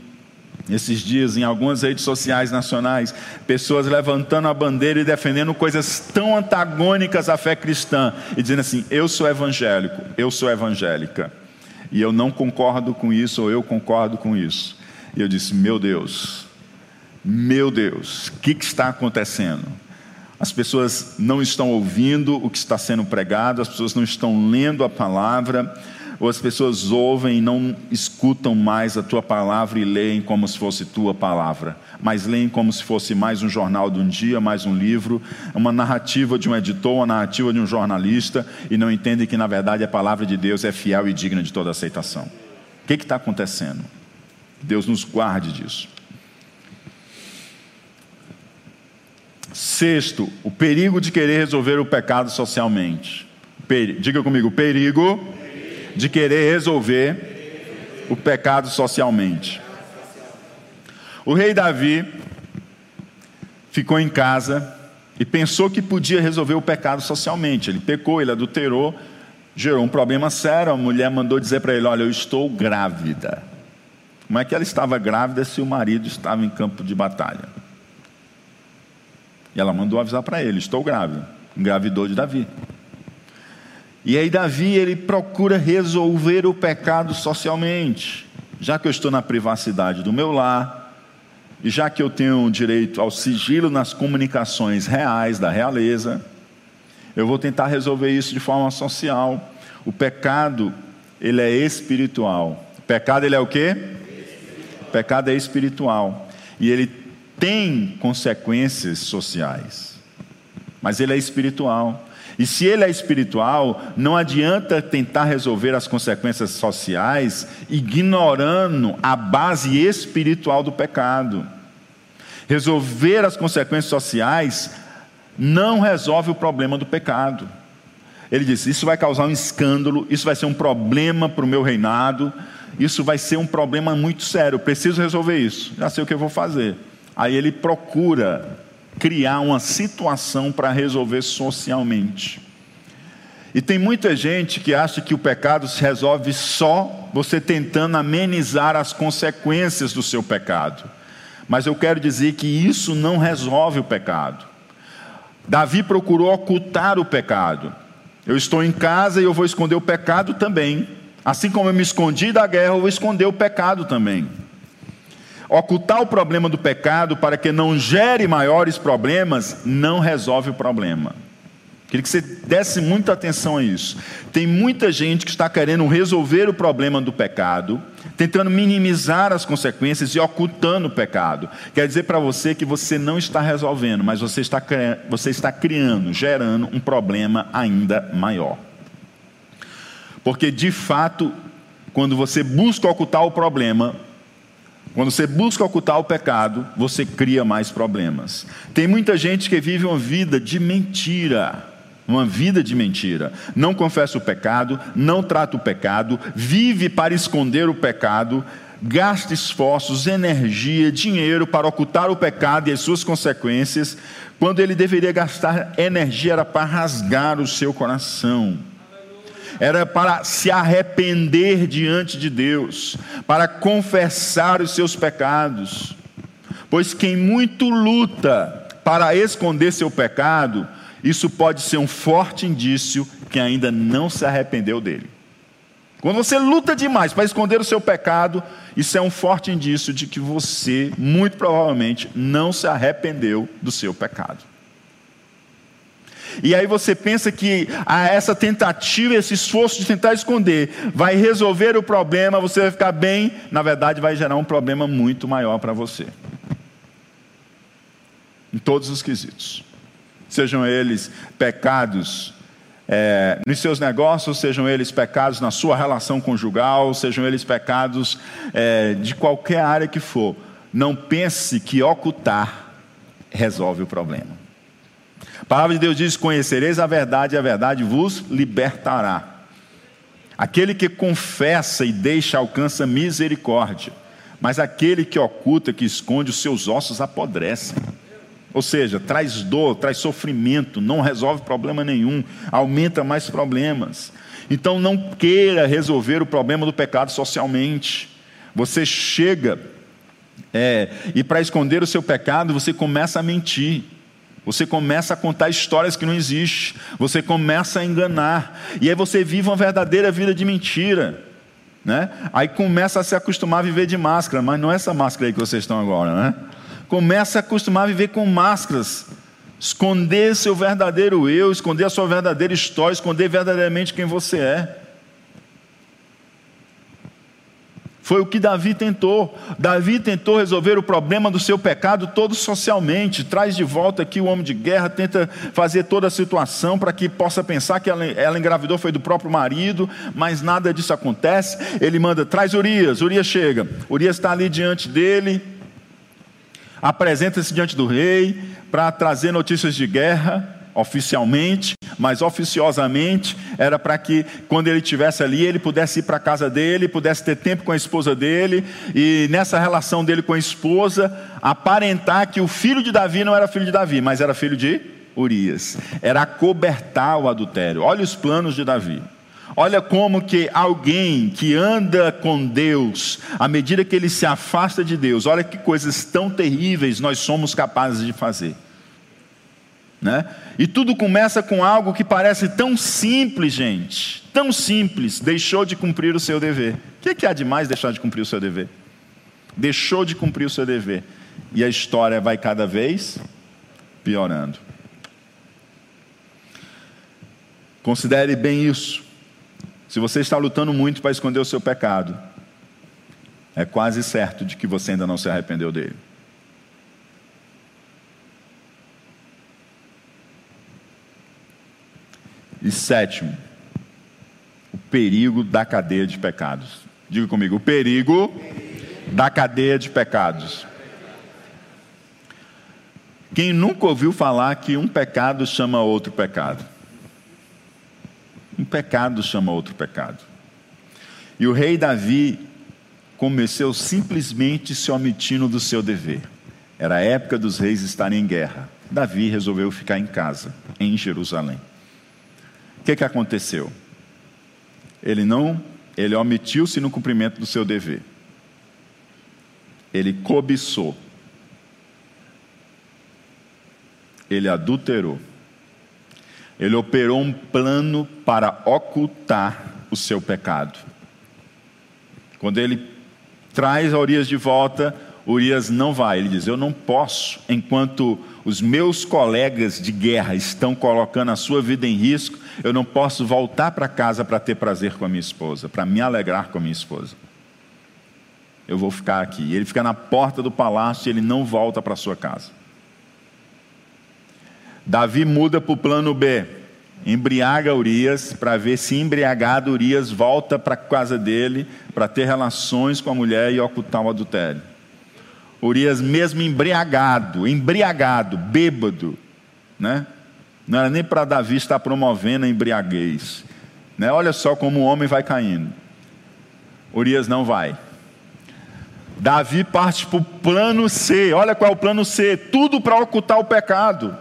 esses dias em algumas redes sociais nacionais pessoas levantando a bandeira e defendendo coisas tão antagônicas à fé cristã e dizendo assim: eu sou evangélico, eu sou evangélica. E eu não concordo com isso ou eu concordo com isso. E eu disse: meu Deus, meu Deus, o que, que está acontecendo? As pessoas não estão ouvindo o que está sendo pregado, as pessoas não estão lendo a palavra, ou as pessoas ouvem e não escutam mais a tua palavra e leem como se fosse tua palavra, mas leem como se fosse mais um jornal de um dia, mais um livro, uma narrativa de um editor, uma narrativa de um jornalista, e não entendem que na verdade a palavra de Deus é fiel e digna de toda aceitação. O que está acontecendo? Deus nos guarde disso. Sexto, o perigo de querer resolver o pecado socialmente. Diga comigo, perigo de querer resolver o pecado socialmente. O rei Davi ficou em casa e pensou que podia resolver o pecado socialmente. Ele pecou, ele adulterou, gerou um problema sério. A mulher mandou dizer para ele: Olha, eu estou grávida. Como é que ela estava grávida se o marido estava em campo de batalha? E ela mandou avisar para ele: Estou grávida. Engravidou de Davi. E aí, Davi, ele procura resolver o pecado socialmente. Já que eu estou na privacidade do meu lar, e já que eu tenho direito ao sigilo nas comunicações reais da realeza, eu vou tentar resolver isso de forma social. O pecado, ele é espiritual. O pecado, ele é o quê? O pecado é espiritual. E ele tem consequências sociais, mas ele é espiritual. E se ele é espiritual, não adianta tentar resolver as consequências sociais ignorando a base espiritual do pecado. Resolver as consequências sociais não resolve o problema do pecado. Ele disse: Isso vai causar um escândalo, isso vai ser um problema para o meu reinado, isso vai ser um problema muito sério. Preciso resolver isso. Já sei o que eu vou fazer. Aí ele procura criar uma situação para resolver socialmente. E tem muita gente que acha que o pecado se resolve só você tentando amenizar as consequências do seu pecado. Mas eu quero dizer que isso não resolve o pecado. Davi procurou ocultar o pecado. Eu estou em casa e eu vou esconder o pecado também. Assim como eu me escondi da guerra, eu vou esconder o pecado também ocultar o problema do pecado para que não gere maiores problemas, não resolve o problema. Queria que você desse muita atenção a isso. Tem muita gente que está querendo resolver o problema do pecado, tentando minimizar as consequências e ocultando o pecado. Quer dizer para você que você não está resolvendo, mas você está, você está criando, gerando um problema ainda maior. Porque de fato, quando você busca ocultar o problema, quando você busca ocultar o pecado, você cria mais problemas. Tem muita gente que vive uma vida de mentira. Uma vida de mentira. Não confessa o pecado, não trata o pecado, vive para esconder o pecado, gasta esforços, energia, dinheiro para ocultar o pecado e as suas consequências, quando ele deveria gastar energia era para rasgar o seu coração era para se arrepender diante de Deus, para confessar os seus pecados. Pois quem muito luta para esconder seu pecado, isso pode ser um forte indício que ainda não se arrependeu dele. Quando você luta demais para esconder o seu pecado, isso é um forte indício de que você, muito provavelmente, não se arrependeu do seu pecado. E aí você pensa que ah, essa tentativa, esse esforço de tentar esconder, vai resolver o problema, você vai ficar bem, na verdade vai gerar um problema muito maior para você. Em todos os quesitos. Sejam eles pecados é, nos seus negócios, sejam eles pecados na sua relação conjugal, sejam eles pecados é, de qualquer área que for. Não pense que ocultar resolve o problema. A palavra de Deus diz: Conhecereis a verdade, e a verdade vos libertará. Aquele que confessa e deixa alcança misericórdia, mas aquele que oculta, que esconde, os seus ossos apodrecem. Ou seja, traz dor, traz sofrimento, não resolve problema nenhum, aumenta mais problemas. Então não queira resolver o problema do pecado socialmente. Você chega é, e para esconder o seu pecado, você começa a mentir. Você começa a contar histórias que não existem. Você começa a enganar. E aí você vive uma verdadeira vida de mentira. Né? Aí começa a se acostumar a viver de máscara, mas não é essa máscara aí que vocês estão agora, né? Começa a acostumar a viver com máscaras. Esconder seu verdadeiro eu, esconder a sua verdadeira história, esconder verdadeiramente quem você é. Foi o que Davi tentou. Davi tentou resolver o problema do seu pecado todo socialmente. Traz de volta aqui o homem de guerra, tenta fazer toda a situação para que possa pensar que ela, ela engravidou foi do próprio marido, mas nada disso acontece. Ele manda, traz Urias. Urias chega. Urias está ali diante dele, apresenta-se diante do rei para trazer notícias de guerra oficialmente, mas oficiosamente era para que quando ele estivesse ali, ele pudesse ir para a casa dele, pudesse ter tempo com a esposa dele, e nessa relação dele com a esposa, aparentar que o filho de Davi não era filho de Davi, mas era filho de Urias. Era cobertar o adultério. Olha os planos de Davi. Olha como que alguém que anda com Deus, à medida que ele se afasta de Deus, olha que coisas tão terríveis nós somos capazes de fazer. Né? E tudo começa com algo que parece tão simples, gente, tão simples, deixou de cumprir o seu dever. O que, é que há de mais deixar de cumprir o seu dever? Deixou de cumprir o seu dever. E a história vai cada vez piorando. Considere bem isso. Se você está lutando muito para esconder o seu pecado, é quase certo de que você ainda não se arrependeu dele. E sétimo, o perigo da cadeia de pecados. Diga comigo, o perigo da cadeia de pecados. Quem nunca ouviu falar que um pecado chama outro pecado? Um pecado chama outro pecado. E o rei Davi começou simplesmente se omitindo do seu dever. Era a época dos reis estarem em guerra. Davi resolveu ficar em casa, em Jerusalém. O que, que aconteceu? Ele não, ele omitiu-se no cumprimento do seu dever. Ele cobiçou. Ele adulterou. Ele operou um plano para ocultar o seu pecado. Quando ele traz a Urias de volta, Urias não vai. Ele diz: Eu não posso, enquanto os meus colegas de guerra estão colocando a sua vida em risco, eu não posso voltar para casa para ter prazer com a minha esposa, para me alegrar com a minha esposa. Eu vou ficar aqui. Ele fica na porta do palácio e ele não volta para sua casa. Davi muda para o plano B. Embriaga Urias para ver se embriagado Urias volta para a casa dele para ter relações com a mulher e ocultar o adultério. Urias, mesmo embriagado, embriagado, bêbado, né? Não era nem para Davi estar promovendo a embriaguez. Né? Olha só como o homem vai caindo. Urias não vai. Davi parte para o plano C. Olha qual é o plano C: tudo para ocultar o pecado.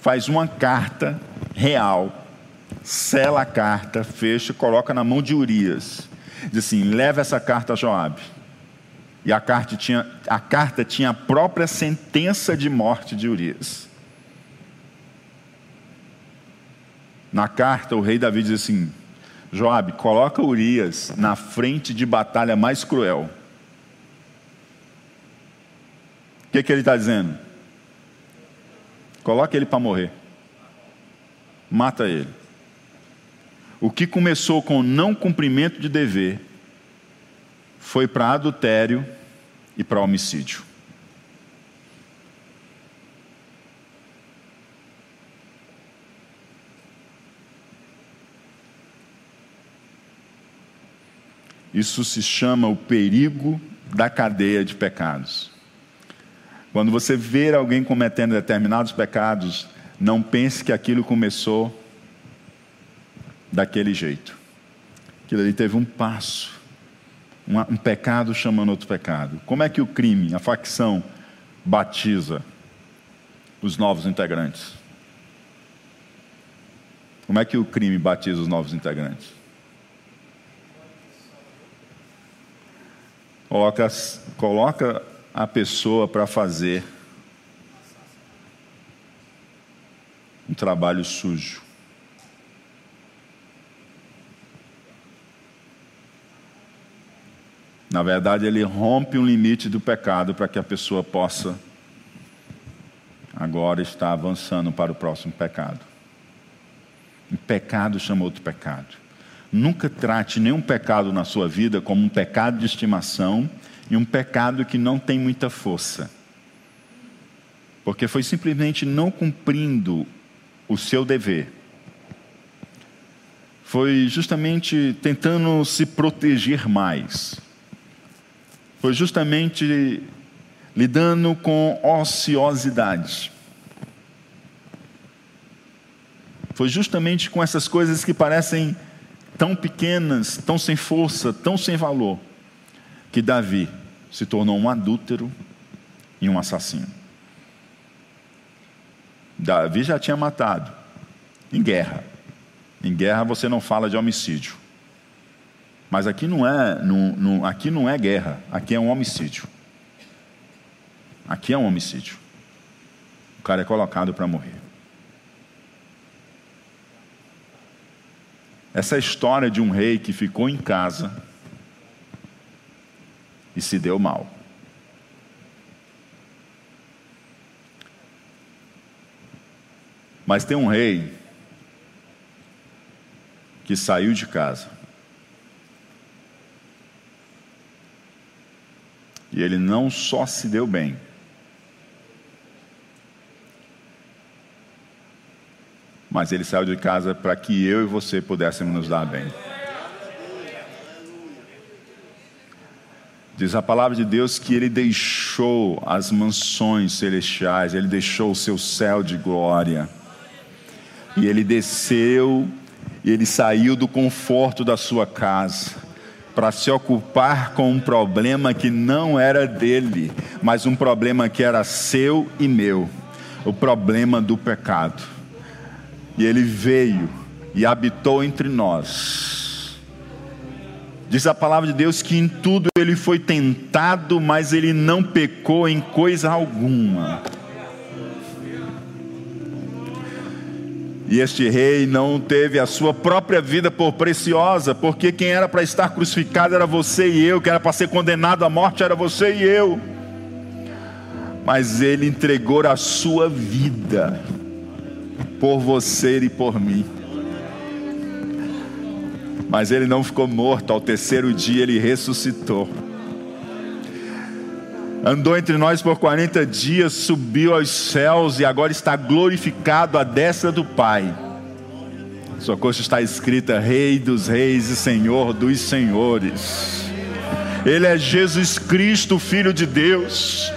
Faz uma carta real, sela a carta, fecha, coloca na mão de Urias. Diz assim: leva essa carta a Joabe. E a carta tinha, a carta tinha a própria sentença de morte de Urias. Na carta, o rei Davi diz assim: Joabe, coloca Urias na frente de batalha mais cruel. O que, que ele está dizendo? Coloca ele para morrer. Mata ele. O que começou com não cumprimento de dever foi para adultério e para homicídio. Isso se chama o perigo da cadeia de pecados. Quando você ver alguém cometendo determinados pecados, não pense que aquilo começou daquele jeito. Aquilo ali teve um passo, um, pecado chamando outro pecado. Como é que o crime, a facção, batiza os novos integrantes? Como é que o crime batiza os novos integrantes? Coloca, coloca a pessoa para fazer um trabalho sujo. Na verdade, ele rompe um limite do pecado para que a pessoa possa agora estar avançando para o próximo pecado. Um pecado chama outro pecado. Nunca trate nenhum pecado na sua vida como um pecado de estimação e um pecado que não tem muita força. Porque foi simplesmente não cumprindo o seu dever. Foi justamente tentando se proteger mais. Foi justamente lidando com ociosidade. Foi justamente com essas coisas que parecem tão pequenas, tão sem força, tão sem valor, que Davi se tornou um adúltero e um assassino. Davi já tinha matado em guerra. Em guerra você não fala de homicídio. Mas aqui não é, não, não, aqui não é guerra, aqui é um homicídio. Aqui é um homicídio. O cara é colocado para morrer. Essa história de um rei que ficou em casa e se deu mal. Mas tem um rei que saiu de casa. E ele não só se deu bem, mas ele saiu de casa para que eu e você pudéssemos nos dar bem. Diz a palavra de Deus que ele deixou as mansões celestiais, ele deixou o seu céu de glória. E ele desceu e ele saiu do conforto da sua casa para se ocupar com um problema que não era dele, mas um problema que era seu e meu o problema do pecado. E ele veio e habitou entre nós. Diz a palavra de Deus que em tudo ele foi tentado, mas ele não pecou em coisa alguma. E este rei não teve a sua própria vida por preciosa, porque quem era para estar crucificado era você e eu, quem era para ser condenado à morte era você e eu. Mas ele entregou a sua vida por você e por mim. Mas ele não ficou morto, ao terceiro dia ele ressuscitou. Andou entre nós por 40 dias, subiu aos céus e agora está glorificado à destra do Pai. Sua coxa está escrita: Rei dos Reis e Senhor dos Senhores. Ele é Jesus Cristo, Filho de Deus.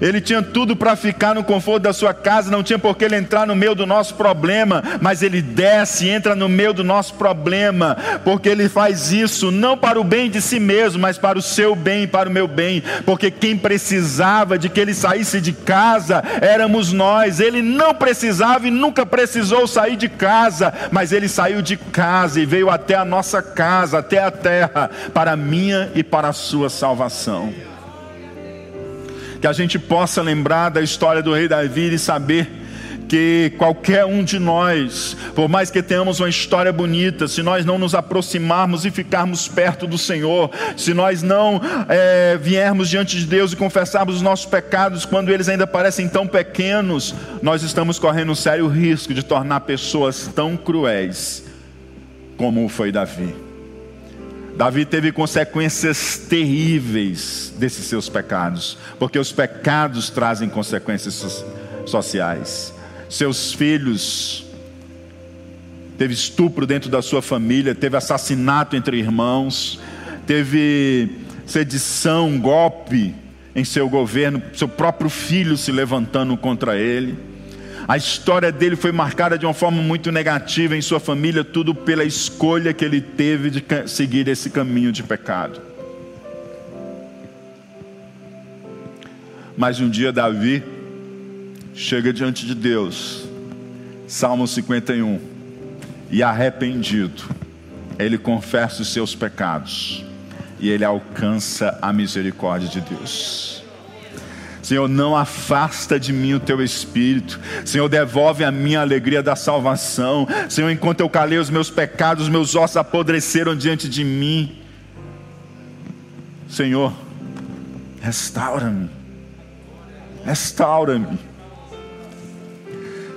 Ele tinha tudo para ficar no conforto da sua casa, não tinha por que ele entrar no meio do nosso problema, mas ele desce e entra no meio do nosso problema, porque ele faz isso não para o bem de si mesmo, mas para o seu bem para o meu bem, porque quem precisava de que ele saísse de casa éramos nós. Ele não precisava e nunca precisou sair de casa, mas ele saiu de casa e veio até a nossa casa, até a terra, para a minha e para a sua salvação que a gente possa lembrar da história do rei Davi e saber que qualquer um de nós, por mais que tenhamos uma história bonita, se nós não nos aproximarmos e ficarmos perto do Senhor, se nós não é, viermos diante de Deus e confessarmos os nossos pecados quando eles ainda parecem tão pequenos, nós estamos correndo um sério risco de tornar pessoas tão cruéis como foi Davi. Davi teve consequências terríveis desses seus pecados, porque os pecados trazem consequências sociais seus filhos, teve estupro dentro da sua família, teve assassinato entre irmãos, teve sedição, golpe em seu governo, seu próprio filho se levantando contra ele. A história dele foi marcada de uma forma muito negativa em sua família, tudo pela escolha que ele teve de seguir esse caminho de pecado. Mas um dia Davi chega diante de Deus, Salmo 51, e arrependido, ele confessa os seus pecados e ele alcança a misericórdia de Deus. Senhor, não afasta de mim o teu espírito. Senhor, devolve a minha alegria da salvação. Senhor, enquanto eu calei os meus pecados, meus ossos apodreceram diante de mim. Senhor, restaura-me. Restaura-me.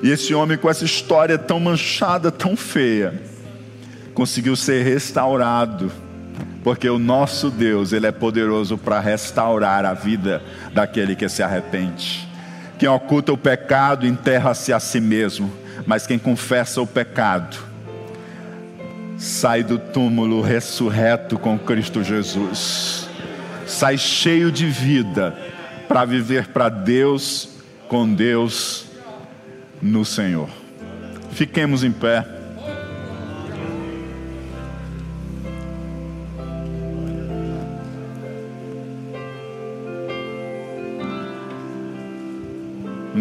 E esse homem, com essa história tão manchada, tão feia, conseguiu ser restaurado, porque o nosso Deus, Ele é poderoso para restaurar a vida daquele que se arrepende. Quem oculta o pecado enterra-se a si mesmo, mas quem confessa o pecado sai do túmulo ressurreto com Cristo Jesus, sai cheio de vida para viver para Deus, com Deus no Senhor. Fiquemos em pé.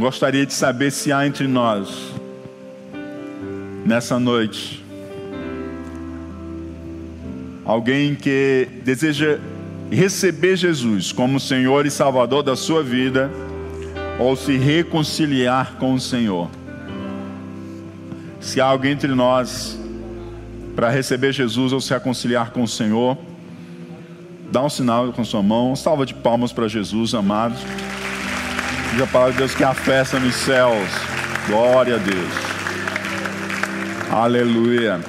Gostaria de saber se há entre nós, nessa noite, alguém que deseja receber Jesus como Senhor e Salvador da sua vida ou se reconciliar com o Senhor. Se há alguém entre nós para receber Jesus ou se reconciliar com o Senhor, dá um sinal com sua mão, salva de palmas para Jesus, amados. Diz a palavra de Deus que há festa nos céus. Glória a Deus. Aleluia.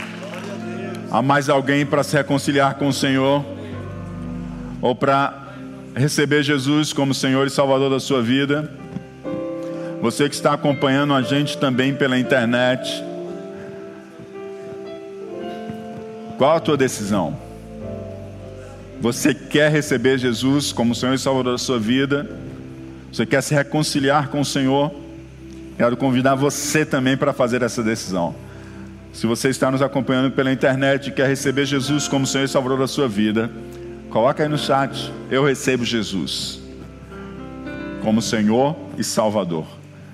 Há mais alguém para se reconciliar com o Senhor? Ou para receber Jesus como Senhor e Salvador da sua vida? Você que está acompanhando a gente também pela internet. Qual a tua decisão? Você quer receber Jesus como Senhor e Salvador da sua vida? Você quer se reconciliar com o Senhor? Quero convidar você também para fazer essa decisão. Se você está nos acompanhando pela internet e quer receber Jesus como Senhor e Salvador da sua vida, coloca aí no chat: Eu recebo Jesus como Senhor e Salvador.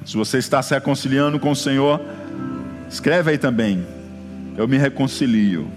Se você está se reconciliando com o Senhor, escreve aí também. Eu me reconcilio